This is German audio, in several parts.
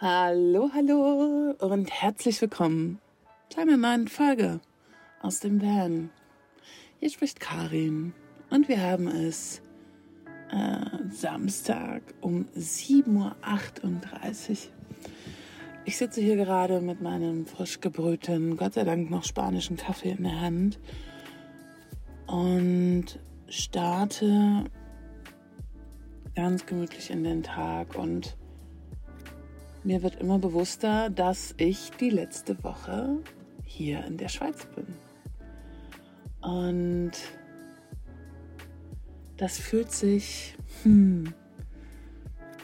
Hallo, hallo und herzlich willkommen zu einer neuen Folge aus dem Van. Hier spricht Karin und wir haben es äh, Samstag um 7.38 Uhr. Ich sitze hier gerade mit meinem frisch gebrühten, Gott sei Dank noch spanischen Kaffee in der Hand und starte ganz gemütlich in den Tag und mir wird immer bewusster, dass ich die letzte Woche hier in der Schweiz bin. Und das fühlt sich, hm,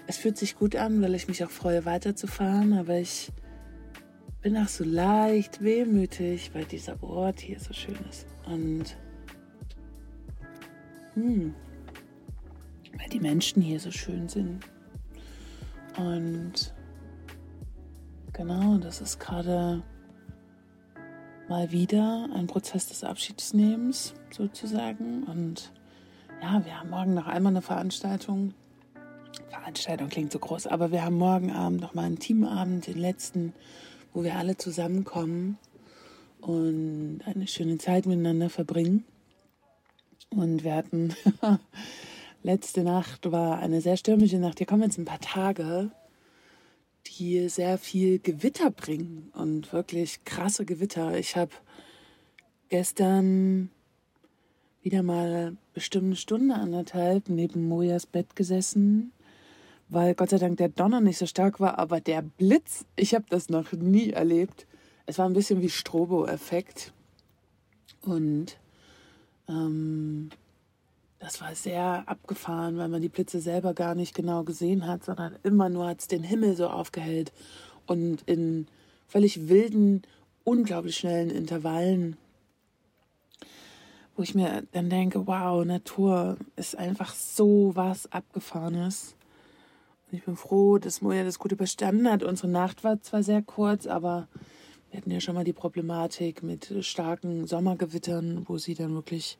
es fühlt sich gut an, weil ich mich auch freue, weiterzufahren, aber ich bin auch so leicht wehmütig, weil dieser Ort hier so schön ist. Und hm, weil die Menschen hier so schön sind. Und genau, das ist gerade mal wieder ein Prozess des Abschiedsnehmens sozusagen. Und ja, wir haben morgen noch einmal eine Veranstaltung. Veranstaltung klingt so groß, aber wir haben morgen Abend noch mal einen Teamabend, den letzten, wo wir alle zusammenkommen und eine schöne Zeit miteinander verbringen. Und wir hatten letzte Nacht war eine sehr stürmische Nacht. Hier kommen jetzt ein paar Tage, die sehr viel Gewitter bringen und wirklich krasse Gewitter. Ich habe gestern wieder mal bestimmt eine Stunde, anderthalb neben Mojas Bett gesessen, weil Gott sei Dank der Donner nicht so stark war, aber der Blitz, ich habe das noch nie erlebt. Es war ein bisschen wie Strobo-Effekt. Und ähm, das war sehr abgefahren, weil man die Blitze selber gar nicht genau gesehen hat, sondern immer nur hat es den Himmel so aufgehellt und in völlig wilden, unglaublich schnellen Intervallen, wo ich mir dann denke, wow, Natur ist einfach so was Abgefahrenes. Und ich bin froh, dass Moja das gut überstanden hat. Unsere Nacht war zwar sehr kurz, aber wir hatten ja schon mal die Problematik mit starken Sommergewittern, wo sie dann wirklich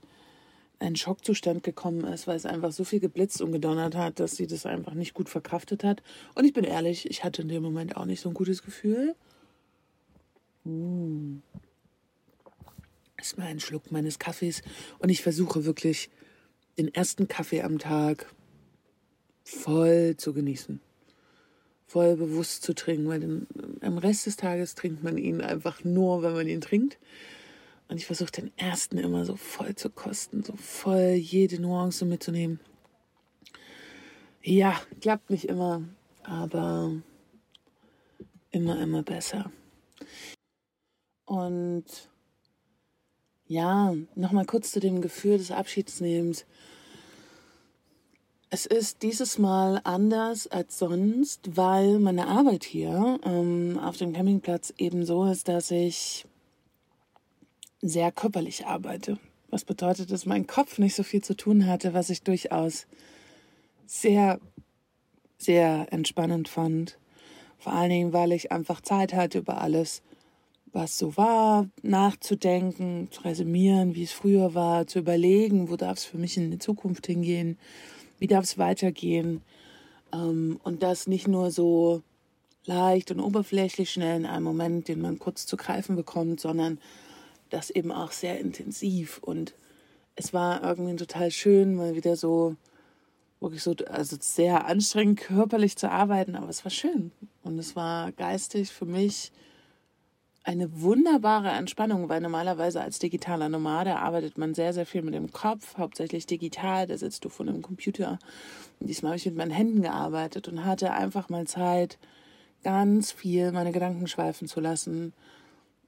ein Schockzustand gekommen ist, weil es einfach so viel geblitzt und gedonnert hat, dass sie das einfach nicht gut verkraftet hat. Und ich bin ehrlich, ich hatte in dem Moment auch nicht so ein gutes Gefühl. Mmh. Ist mal ein Schluck meines Kaffees und ich versuche wirklich den ersten Kaffee am Tag voll zu genießen. Voll bewusst zu trinken, weil den, am Rest des Tages trinkt man ihn einfach nur, wenn man ihn trinkt. Und ich versuche den ersten immer so voll zu kosten, so voll jede Nuance mitzunehmen. Ja, klappt nicht immer, aber immer, immer besser. Und ja, nochmal kurz zu dem Gefühl des Abschiedsnehmens. Es ist dieses Mal anders als sonst, weil meine Arbeit hier ähm, auf dem Campingplatz eben so ist, dass ich sehr körperlich arbeite. Was bedeutet, dass mein Kopf nicht so viel zu tun hatte, was ich durchaus sehr, sehr entspannend fand. Vor allen Dingen, weil ich einfach Zeit hatte, über alles, was so war, nachzudenken, zu resümieren, wie es früher war, zu überlegen, wo darf es für mich in die Zukunft hingehen, wie darf es weitergehen. Ähm, und das nicht nur so leicht und oberflächlich schnell in einem Moment, den man kurz zu greifen bekommt, sondern das eben auch sehr intensiv. Und es war irgendwie total schön, mal wieder so wirklich so, also sehr anstrengend körperlich zu arbeiten, aber es war schön. Und es war geistig für mich eine wunderbare Entspannung, weil normalerweise als digitaler Nomade arbeitet man sehr, sehr viel mit dem Kopf, hauptsächlich digital, da sitzt du vor einem Computer. Und diesmal habe ich mit meinen Händen gearbeitet und hatte einfach mal Zeit, ganz viel meine Gedanken schweifen zu lassen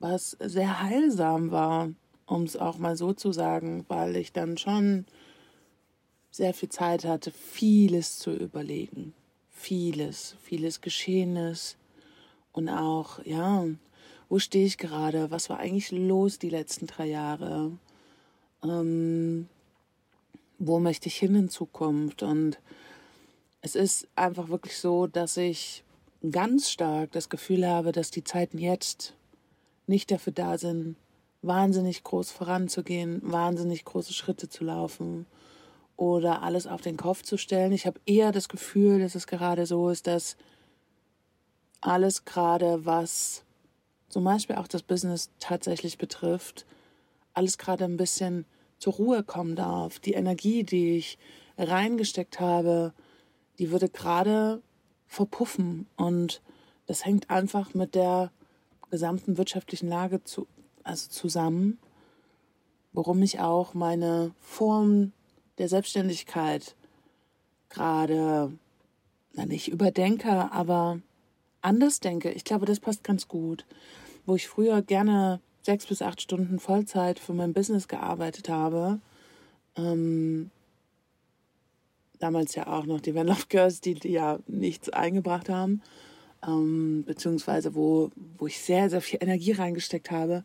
was sehr heilsam war, um es auch mal so zu sagen, weil ich dann schon sehr viel Zeit hatte, vieles zu überlegen. Vieles, vieles Geschehenes und auch, ja, wo stehe ich gerade? Was war eigentlich los die letzten drei Jahre? Ähm, wo möchte ich hin in Zukunft? Und es ist einfach wirklich so, dass ich ganz stark das Gefühl habe, dass die Zeiten jetzt nicht dafür da sind, wahnsinnig groß voranzugehen, wahnsinnig große Schritte zu laufen oder alles auf den Kopf zu stellen. Ich habe eher das Gefühl, dass es gerade so ist, dass alles gerade, was zum Beispiel auch das Business tatsächlich betrifft, alles gerade ein bisschen zur Ruhe kommen darf. Die Energie, die ich reingesteckt habe, die würde gerade verpuffen. Und das hängt einfach mit der gesamten wirtschaftlichen Lage zu, also zusammen, worum ich auch meine Form der Selbstständigkeit gerade, na nicht überdenke, aber anders denke. Ich glaube, das passt ganz gut. Wo ich früher gerne sechs bis acht Stunden Vollzeit für mein Business gearbeitet habe, ähm, damals ja auch noch die Van Love Girls, die, die ja nichts eingebracht haben, ähm, beziehungsweise wo, wo ich sehr, sehr viel Energie reingesteckt habe.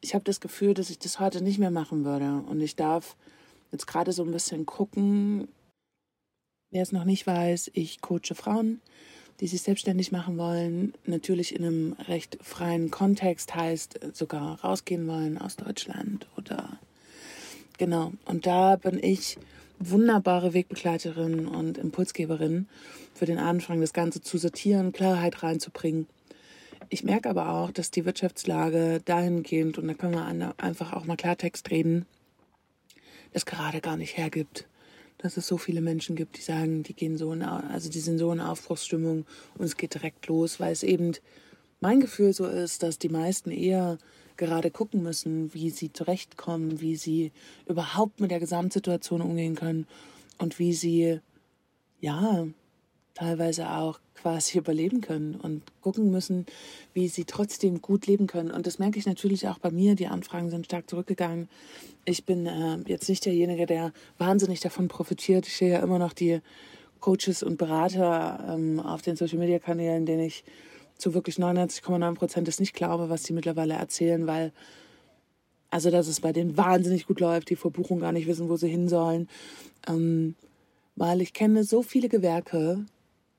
Ich habe das Gefühl, dass ich das heute nicht mehr machen würde. Und ich darf jetzt gerade so ein bisschen gucken, wer es noch nicht weiß, ich coache Frauen, die sich selbstständig machen wollen, natürlich in einem recht freien Kontext, heißt sogar rausgehen wollen aus Deutschland oder genau. Und da bin ich wunderbare Wegbegleiterin und Impulsgeberin für den Anfang, das Ganze zu sortieren, Klarheit reinzubringen. Ich merke aber auch, dass die Wirtschaftslage dahingehend, und da können wir einfach auch mal Klartext reden, das gerade gar nicht hergibt. Dass es so viele Menschen gibt, die sagen, die gehen so in, also die sind so in Aufbruchsstimmung und es geht direkt los, weil es eben mein Gefühl so ist, dass die meisten eher gerade gucken müssen, wie sie zurechtkommen, wie sie überhaupt mit der Gesamtsituation umgehen können und wie sie, ja, teilweise auch quasi überleben können und gucken müssen, wie sie trotzdem gut leben können. Und das merke ich natürlich auch bei mir. Die Anfragen sind stark zurückgegangen. Ich bin äh, jetzt nicht derjenige, der wahnsinnig davon profitiert. Ich sehe ja immer noch die Coaches und Berater ähm, auf den Social-Media-Kanälen, denen ich zu wirklich 99,9 Prozent es nicht glaube, was die mittlerweile erzählen, weil also dass es bei denen wahnsinnig gut läuft, die vor Buchung gar nicht wissen, wo sie hin sollen. Ähm, weil ich kenne so viele Gewerke,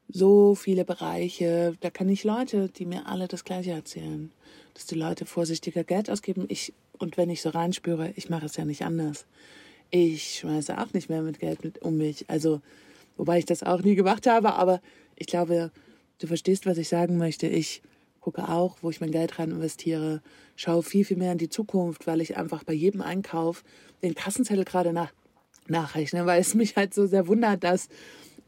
so viele Bereiche, da kenne ich Leute, die mir alle das Gleiche erzählen. Dass die Leute vorsichtiger Geld ausgeben. Ich, und wenn ich so reinspüre, ich mache es ja nicht anders. Ich schmeiße auch nicht mehr mit Geld mit um mich. Also, wobei ich das auch nie gemacht habe, aber ich glaube, Du verstehst, was ich sagen möchte. Ich gucke auch, wo ich mein Geld rein investiere, schaue viel, viel mehr in die Zukunft, weil ich einfach bei jedem Einkauf den Kassenzettel gerade nach, nachrechne, weil es mich halt so sehr wundert, dass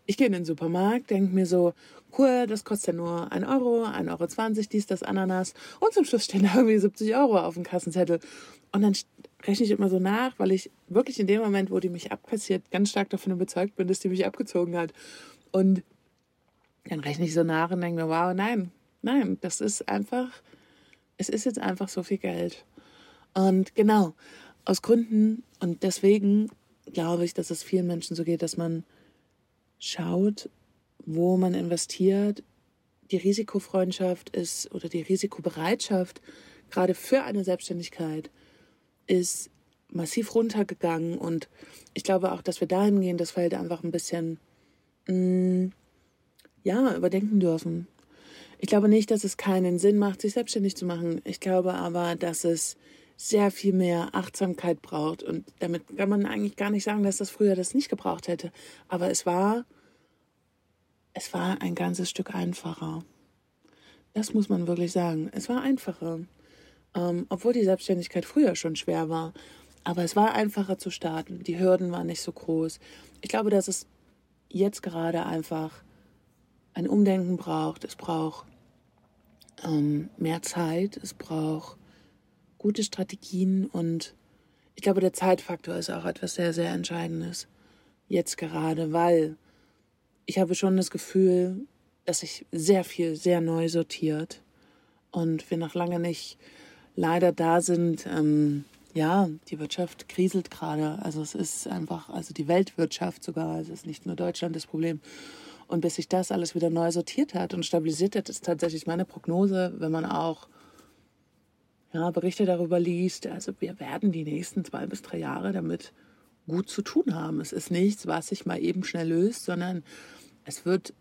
ich gehe in den Supermarkt, denke mir so, cool, das kostet ja nur 1 Euro, 1,20 Euro, dies, das, Ananas. Und zum Schluss stehen da irgendwie 70 Euro auf dem Kassenzettel. Und dann rechne ich immer so nach, weil ich wirklich in dem Moment, wo die mich abkassiert, ganz stark davon überzeugt bin, dass die mich abgezogen hat. Und dann rechne ich so nach und denke mir, wow, nein, nein, das ist einfach, es ist jetzt einfach so viel Geld. Und genau, aus Gründen und deswegen glaube ich, dass es vielen Menschen so geht, dass man schaut, wo man investiert. Die Risikofreundschaft ist oder die Risikobereitschaft gerade für eine Selbstständigkeit ist massiv runtergegangen und ich glaube auch, dass wir dahin gehen, das fällt einfach ein bisschen mh, mm, ja, überdenken dürfen. Ich glaube nicht, dass es keinen Sinn macht, sich selbstständig zu machen. Ich glaube aber, dass es sehr viel mehr Achtsamkeit braucht. Und damit kann man eigentlich gar nicht sagen, dass das früher das nicht gebraucht hätte. Aber es war, es war ein ganzes Stück einfacher. Das muss man wirklich sagen. Es war einfacher. Ähm, obwohl die Selbstständigkeit früher schon schwer war. Aber es war einfacher zu starten. Die Hürden waren nicht so groß. Ich glaube, dass es jetzt gerade einfach ein Umdenken braucht. Es braucht ähm, mehr Zeit, es braucht gute Strategien und ich glaube, der Zeitfaktor ist auch etwas sehr, sehr Entscheidendes. Jetzt gerade, weil ich habe schon das Gefühl, dass sich sehr viel sehr neu sortiert und wir noch lange nicht leider da sind. Ähm, ja, die Wirtschaft kriselt gerade. Also es ist einfach, also die Weltwirtschaft sogar, es ist nicht nur Deutschland das Problem. Und bis sich das alles wieder neu sortiert hat und stabilisiert hat, ist tatsächlich meine Prognose, wenn man auch ja, Berichte darüber liest. Also wir werden die nächsten zwei bis drei Jahre damit gut zu tun haben. Es ist nichts, was sich mal eben schnell löst, sondern es wird,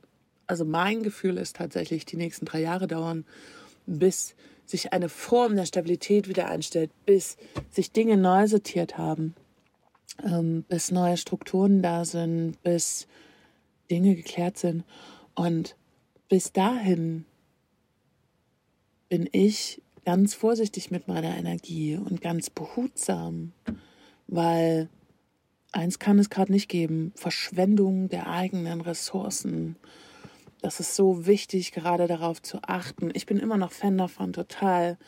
also mein Gefühl ist tatsächlich, die nächsten drei Jahre dauern, bis sich eine Form der Stabilität wieder einstellt, bis sich Dinge neu sortiert haben, ähm, bis neue Strukturen da sind, bis Dinge geklärt sind. Und bis dahin bin ich ganz vorsichtig mit meiner Energie und ganz behutsam, weil eins kann es gerade nicht geben, Verschwendung der eigenen Ressourcen. Das ist so wichtig, gerade darauf zu achten. Ich bin immer noch Fan davon, total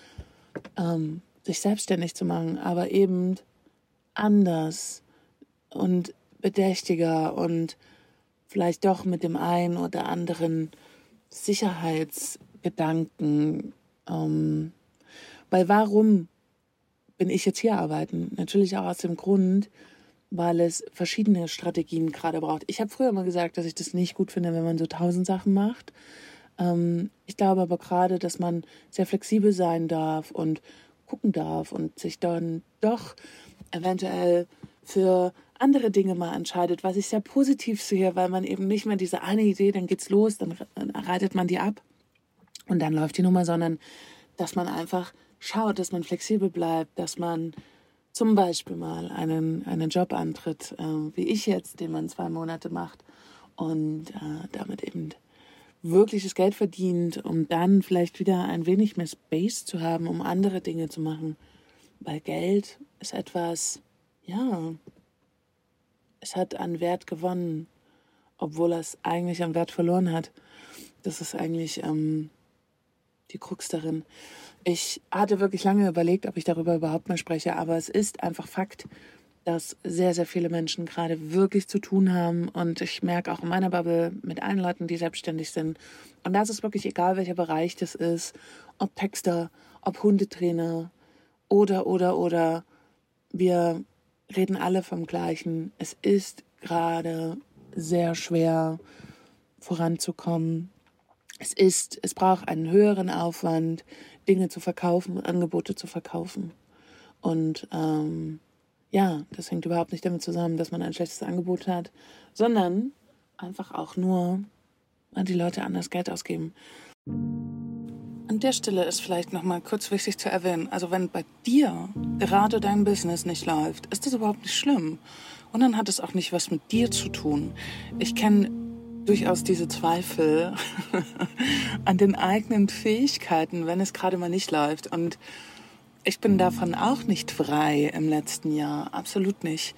ähm, sich selbstständig zu machen, aber eben anders und bedächtiger und vielleicht doch mit dem einen oder anderen Sicherheitsgedanken. Ähm, weil warum bin ich jetzt hier arbeiten? Natürlich auch aus dem Grund, weil es verschiedene Strategien gerade braucht. Ich habe früher mal gesagt, dass ich das nicht gut finde, wenn man so tausend Sachen macht. Ähm, ich glaube aber gerade, dass man sehr flexibel sein darf und gucken darf und sich dann doch eventuell für andere Dinge mal entscheidet, was ich sehr positiv sehe, weil man eben nicht mehr diese eine Idee, dann geht's los, dann reitet man die ab und dann läuft die Nummer, sondern dass man einfach schaut, dass man flexibel bleibt, dass man zum Beispiel mal einen, einen Job antritt, äh, wie ich jetzt, den man zwei Monate macht und äh, damit eben wirkliches Geld verdient, um dann vielleicht wieder ein wenig mehr Space zu haben, um andere Dinge zu machen. Weil Geld ist etwas, ja, es hat an Wert gewonnen, obwohl es eigentlich an Wert verloren hat. Das ist eigentlich ähm, die Krux darin. Ich hatte wirklich lange überlegt, ob ich darüber überhaupt mal spreche, aber es ist einfach Fakt, dass sehr, sehr viele Menschen gerade wirklich zu tun haben. Und ich merke auch in meiner Bubble mit allen Leuten, die selbstständig sind. Und das ist wirklich egal, welcher Bereich das ist. Ob Texter, ob Hundetrainer oder, oder, oder. Wir reden alle vom Gleichen. Es ist gerade sehr schwer voranzukommen. Es ist, es braucht einen höheren Aufwand, Dinge zu verkaufen, Angebote zu verkaufen. Und ähm, ja, das hängt überhaupt nicht damit zusammen, dass man ein schlechtes Angebot hat, sondern einfach auch nur, weil die Leute anders Geld ausgeben. An der Stelle ist vielleicht nochmal kurz wichtig zu erwähnen, also wenn bei dir gerade dein Business nicht läuft, ist das überhaupt nicht schlimm. Und dann hat es auch nicht was mit dir zu tun. Ich kenne durchaus diese Zweifel an den eigenen Fähigkeiten, wenn es gerade mal nicht läuft. Und ich bin davon auch nicht frei im letzten Jahr, absolut nicht.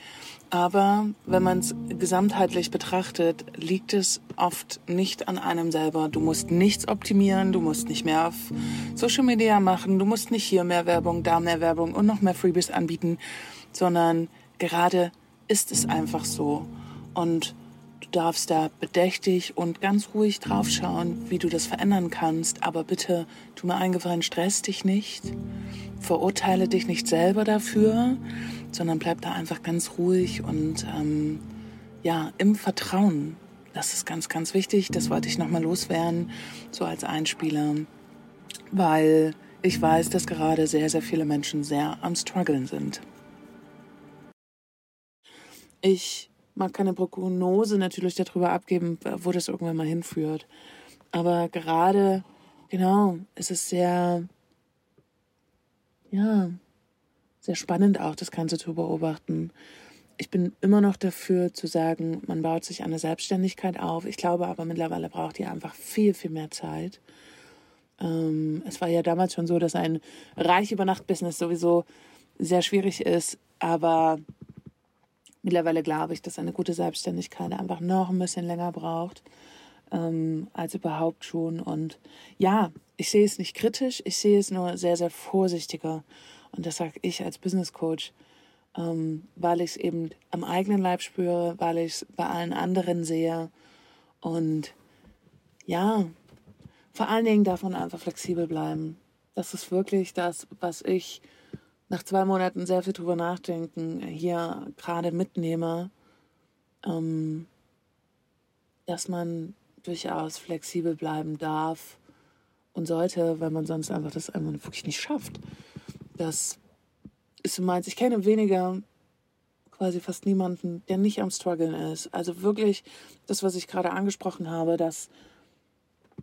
Aber wenn man es gesamtheitlich betrachtet, liegt es oft nicht an einem selber. Du musst nichts optimieren, du musst nicht mehr auf Social Media machen, du musst nicht hier mehr Werbung, da mehr Werbung und noch mehr Freebies anbieten, sondern gerade ist es einfach so. Und Du darfst da bedächtig und ganz ruhig draufschauen, wie du das verändern kannst. Aber bitte, tu mir eingefallen, stress dich nicht. Verurteile dich nicht selber dafür, sondern bleib da einfach ganz ruhig und ähm, ja, im Vertrauen. Das ist ganz, ganz wichtig. Das wollte ich nochmal loswerden, so als Einspieler. Weil ich weiß, dass gerade sehr, sehr viele Menschen sehr am Struggeln sind. Ich mag keine Prognose natürlich darüber abgeben, wo das irgendwann mal hinführt. Aber gerade, genau, es ist sehr, ja, sehr spannend auch, das Ganze zu beobachten. Ich bin immer noch dafür zu sagen, man baut sich eine Selbstständigkeit auf. Ich glaube aber mittlerweile braucht ihr einfach viel, viel mehr Zeit. Ähm, es war ja damals schon so, dass ein Reich über Nacht Business sowieso sehr schwierig ist, aber Mittlerweile glaube ich, dass eine gute Selbstständigkeit einfach noch ein bisschen länger braucht ähm, als überhaupt schon. Und ja, ich sehe es nicht kritisch, ich sehe es nur sehr, sehr vorsichtiger. Und das sage ich als Business Coach, ähm, weil ich es eben am eigenen Leib spüre, weil ich es bei allen anderen sehe. Und ja, vor allen Dingen darf man einfach flexibel bleiben. Das ist wirklich das, was ich nach zwei Monaten sehr viel drüber nachdenken hier gerade mitnehme, ähm, dass man durchaus flexibel bleiben darf und sollte, weil man sonst einfach das einfach wirklich nicht schafft. Das ist meins. Ich kenne weniger, quasi fast niemanden, der nicht am Struggeln ist. Also wirklich das, was ich gerade angesprochen habe, das,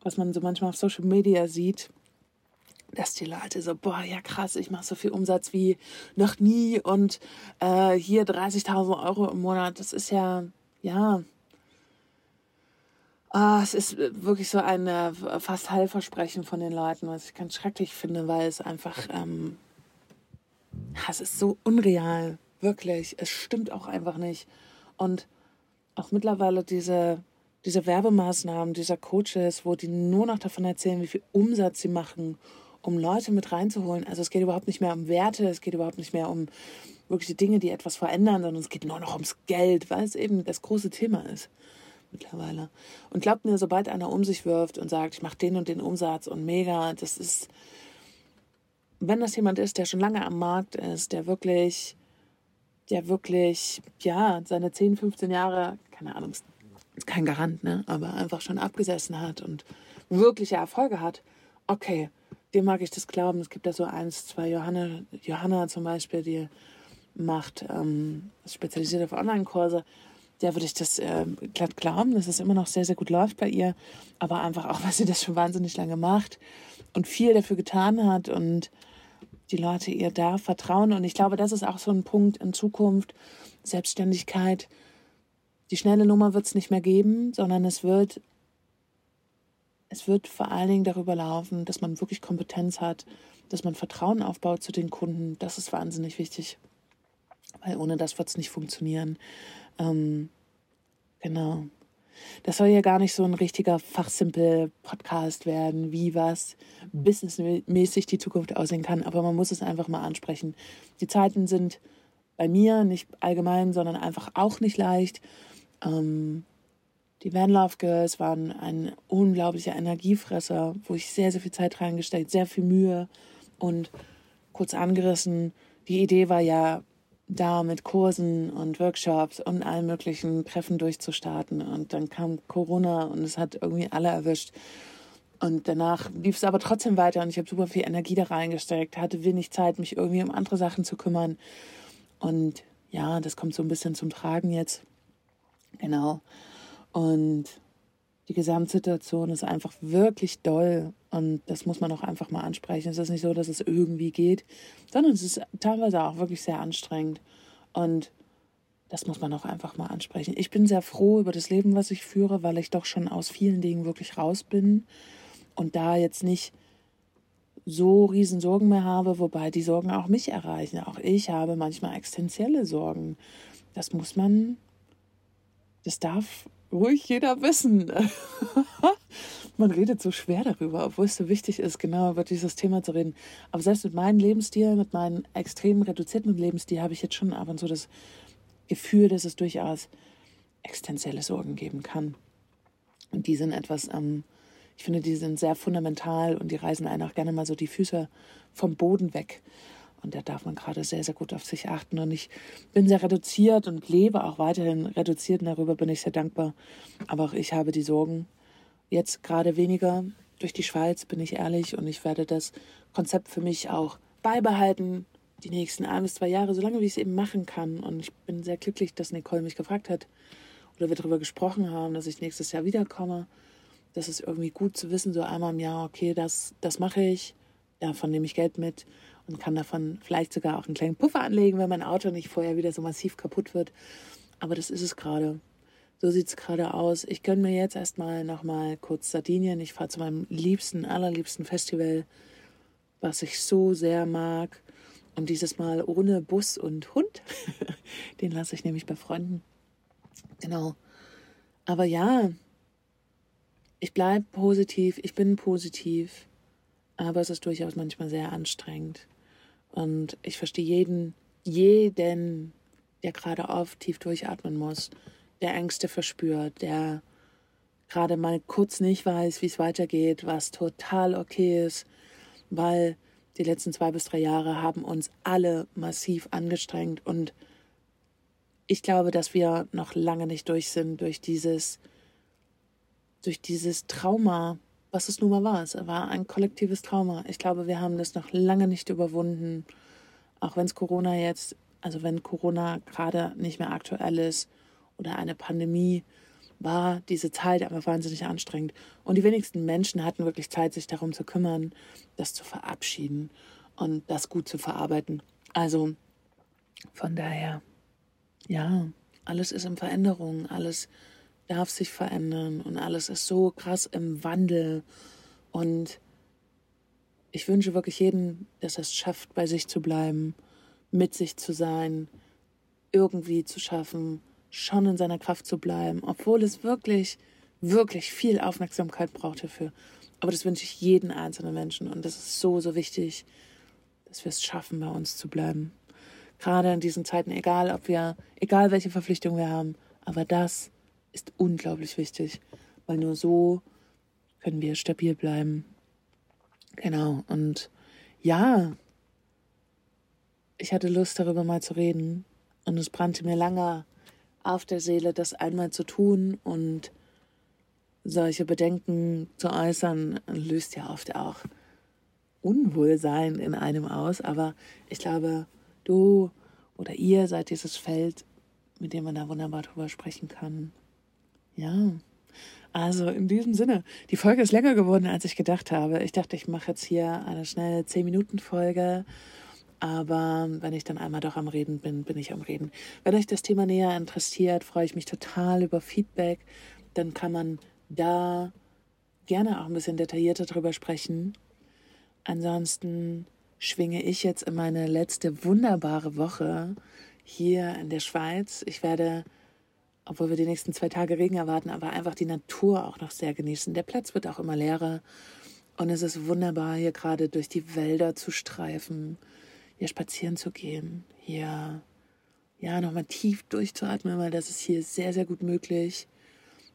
was man so manchmal auf Social Media sieht, dass die Leute so, boah, ja krass, ich mache so viel Umsatz wie noch nie und äh, hier 30.000 Euro im Monat, das ist ja, ja, Oh, es ist wirklich so ein äh, fast Heilversprechen von den Leuten, was ich ganz schrecklich finde, weil es einfach, ähm, es ist so unreal, wirklich. Es stimmt auch einfach nicht. Und auch mittlerweile diese, diese Werbemaßnahmen dieser Coaches, wo die nur noch davon erzählen, wie viel Umsatz sie machen, um Leute mit reinzuholen. Also es geht überhaupt nicht mehr um Werte, es geht überhaupt nicht mehr um wirkliche Dinge, die etwas verändern, sondern es geht nur noch ums Geld, weil es eben das große Thema ist mittlerweile. Und glaubt mir, sobald einer um sich wirft und sagt, ich mache den und den Umsatz und mega, das ist, wenn das jemand ist, der schon lange am Markt ist, der wirklich, der wirklich, ja, seine 10, 15 Jahre, keine Ahnung, ist kein Garant, ne, aber einfach schon abgesessen hat und wirkliche Erfolge hat, okay, dem mag ich das glauben. Es gibt da so eins, zwei Johanna, Johanna zum Beispiel, die macht, ähm, spezialisiert auf Online-Kurse der würde ich das äh, glatt glauben, dass es immer noch sehr, sehr gut läuft bei ihr. Aber einfach auch, weil sie das schon wahnsinnig lange macht und viel dafür getan hat und die Leute ihr da vertrauen. Und ich glaube, das ist auch so ein Punkt in Zukunft. Selbstständigkeit. Die schnelle Nummer wird es nicht mehr geben, sondern es wird, es wird vor allen Dingen darüber laufen, dass man wirklich Kompetenz hat, dass man Vertrauen aufbaut zu den Kunden. Das ist wahnsinnig wichtig. Weil ohne das wird es nicht funktionieren. Ähm, genau. Das soll ja gar nicht so ein richtiger Fachsimpel-Podcast werden, wie was businessmäßig die Zukunft aussehen kann, aber man muss es einfach mal ansprechen. Die Zeiten sind bei mir nicht allgemein, sondern einfach auch nicht leicht. Ähm, die Van Love Girls waren ein unglaublicher Energiefresser, wo ich sehr, sehr viel Zeit reingesteckt, sehr viel Mühe und kurz angerissen. Die Idee war ja, da mit Kursen und Workshops und allen möglichen Treffen durchzustarten. Und dann kam Corona und es hat irgendwie alle erwischt. Und danach lief es aber trotzdem weiter und ich habe super viel Energie da reingesteckt, hatte wenig Zeit, mich irgendwie um andere Sachen zu kümmern. Und ja, das kommt so ein bisschen zum Tragen jetzt. Genau. Und die Gesamtsituation ist einfach wirklich doll und das muss man auch einfach mal ansprechen. Es ist nicht so, dass es irgendwie geht, sondern es ist teilweise auch wirklich sehr anstrengend und das muss man auch einfach mal ansprechen. Ich bin sehr froh über das Leben, was ich führe, weil ich doch schon aus vielen Dingen wirklich raus bin und da jetzt nicht so riesen Sorgen mehr habe, wobei die Sorgen auch mich erreichen. Auch ich habe manchmal existenzielle Sorgen. Das muss man, das darf ruhig jeder wissen. Man redet so schwer darüber, obwohl es so wichtig ist, genau über dieses Thema zu reden. Aber selbst mit meinem Lebensstil, mit meinem extrem reduzierten Lebensstil, habe ich jetzt schon ab und zu das Gefühl, dass es durchaus existenzielle Sorgen geben kann. Und die sind etwas, ähm, ich finde, die sind sehr fundamental und die reißen einen auch gerne mal so die Füße vom Boden weg. Und da darf man gerade sehr, sehr gut auf sich achten. Und ich bin sehr reduziert und lebe auch weiterhin reduziert. Und darüber bin ich sehr dankbar. Aber auch ich habe die Sorgen. Jetzt gerade weniger durch die Schweiz, bin ich ehrlich. Und ich werde das Konzept für mich auch beibehalten. Die nächsten ein bis zwei Jahre, solange wie ich es eben machen kann. Und ich bin sehr glücklich, dass Nicole mich gefragt hat oder wir darüber gesprochen haben, dass ich nächstes Jahr wiederkomme. Das ist irgendwie gut zu wissen, so einmal im Jahr, okay, das, das mache ich, davon nehme ich Geld mit und kann davon vielleicht sogar auch einen kleinen Puffer anlegen, wenn mein Auto nicht vorher wieder so massiv kaputt wird. Aber das ist es gerade. So sieht es gerade aus. Ich gönne mir jetzt erstmal nochmal kurz Sardinien. Ich fahre zu meinem liebsten, allerliebsten Festival, was ich so sehr mag. Und dieses Mal ohne Bus und Hund. Den lasse ich nämlich bei Freunden. Genau. Aber ja, ich bleibe positiv, ich bin positiv, aber es ist durchaus manchmal sehr anstrengend. Und ich verstehe jeden, jeden, der gerade oft tief durchatmen muss, der Ängste verspürt, der gerade mal kurz nicht weiß, wie es weitergeht, was total okay ist, weil die letzten zwei bis drei Jahre haben uns alle massiv angestrengt und ich glaube, dass wir noch lange nicht durch sind durch dieses, durch dieses Trauma, was es nun mal war. Es war ein kollektives Trauma. Ich glaube, wir haben das noch lange nicht überwunden. Auch wenn es Corona jetzt, also wenn Corona gerade nicht mehr aktuell ist oder eine Pandemie, war diese Zeit einfach wahnsinnig anstrengend. Und die wenigsten Menschen hatten wirklich Zeit, sich darum zu kümmern, das zu verabschieden und das gut zu verarbeiten. Also von daher, ja, alles ist in Veränderung, alles darf sich verändern und alles ist so krass im Wandel. Und ich wünsche wirklich jedem, dass er es schafft, bei sich zu bleiben, mit sich zu sein, irgendwie zu schaffen, schon in seiner Kraft zu bleiben, obwohl es wirklich, wirklich viel Aufmerksamkeit braucht dafür. Aber das wünsche ich jeden einzelnen Menschen und das ist so, so wichtig, dass wir es schaffen, bei uns zu bleiben. Gerade in diesen Zeiten, egal ob wir, egal welche Verpflichtungen wir haben, aber das ist unglaublich wichtig, weil nur so können wir stabil bleiben. Genau, und ja, ich hatte Lust darüber mal zu reden und es brannte mir lange auf der Seele, das einmal zu tun und solche Bedenken zu äußern, löst ja oft auch Unwohlsein in einem aus. Aber ich glaube, du oder ihr seid dieses Feld, mit dem man da wunderbar drüber sprechen kann. Ja. Also in diesem Sinne, die Folge ist länger geworden, als ich gedacht habe. Ich dachte, ich mache jetzt hier eine schnelle 10-Minuten-Folge aber wenn ich dann einmal doch am Reden bin, bin ich am Reden. Wenn euch das Thema näher interessiert, freue ich mich total über Feedback. Dann kann man da gerne auch ein bisschen detaillierter drüber sprechen. Ansonsten schwinge ich jetzt in meine letzte wunderbare Woche hier in der Schweiz. Ich werde, obwohl wir die nächsten zwei Tage Regen erwarten, aber einfach die Natur auch noch sehr genießen. Der Platz wird auch immer leerer und es ist wunderbar, hier gerade durch die Wälder zu streifen hier spazieren zu gehen, hier ja nochmal tief durchzuatmen, weil das ist hier sehr, sehr gut möglich.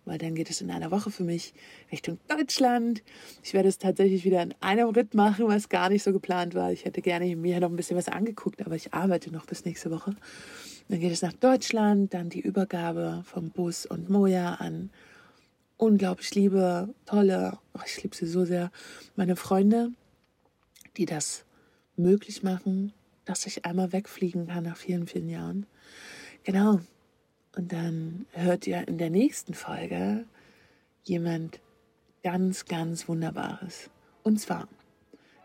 Weil dann geht es in einer Woche für mich Richtung Deutschland. Ich werde es tatsächlich wieder in einem Ritt machen, was gar nicht so geplant war. Ich hätte gerne mir noch ein bisschen was angeguckt, aber ich arbeite noch bis nächste Woche. Dann geht es nach Deutschland, dann die Übergabe vom Bus und Moja an unglaublich liebe, tolle, oh, ich liebe sie so sehr, meine Freunde, die das möglich machen, dass ich einmal wegfliegen kann nach vielen, vielen Jahren. Genau. Und dann hört ihr in der nächsten Folge jemand ganz, ganz Wunderbares. Und zwar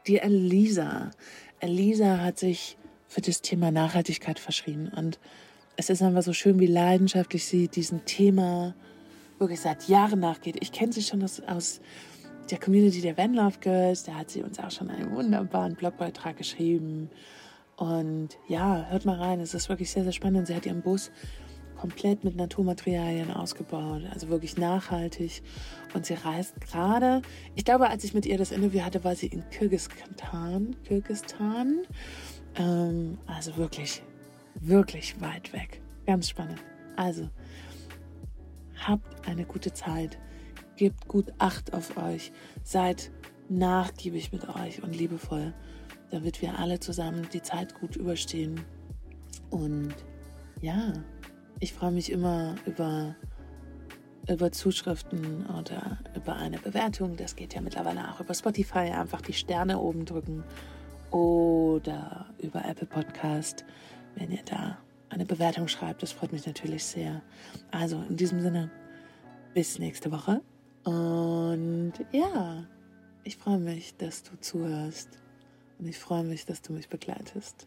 die Elisa. Elisa hat sich für das Thema Nachhaltigkeit verschrieben. Und es ist einfach so schön, wie leidenschaftlich sie diesem Thema wirklich seit Jahren nachgeht. Ich kenne sie schon aus, aus der Community der Van Love Girls, da hat sie uns auch schon einen wunderbaren Blogbeitrag geschrieben. Und ja, hört mal rein, es ist wirklich sehr, sehr spannend. Sie hat ihren Bus komplett mit Naturmaterialien ausgebaut, also wirklich nachhaltig. Und sie reist gerade, ich glaube, als ich mit ihr das Interview hatte, war sie in Kirgisistan, Kirgisistan. Ähm, also wirklich, wirklich weit weg. Ganz spannend. Also, habt eine gute Zeit. Gebt gut Acht auf euch. Seid nachgiebig mit euch und liebevoll, damit wir alle zusammen die Zeit gut überstehen. Und ja, ich freue mich immer über, über Zuschriften oder über eine Bewertung. Das geht ja mittlerweile auch über Spotify. Einfach die Sterne oben drücken oder über Apple Podcast, wenn ihr da eine Bewertung schreibt. Das freut mich natürlich sehr. Also in diesem Sinne, bis nächste Woche. Und ja, ich freue mich, dass du zuhörst. Und ich freue mich, dass du mich begleitest.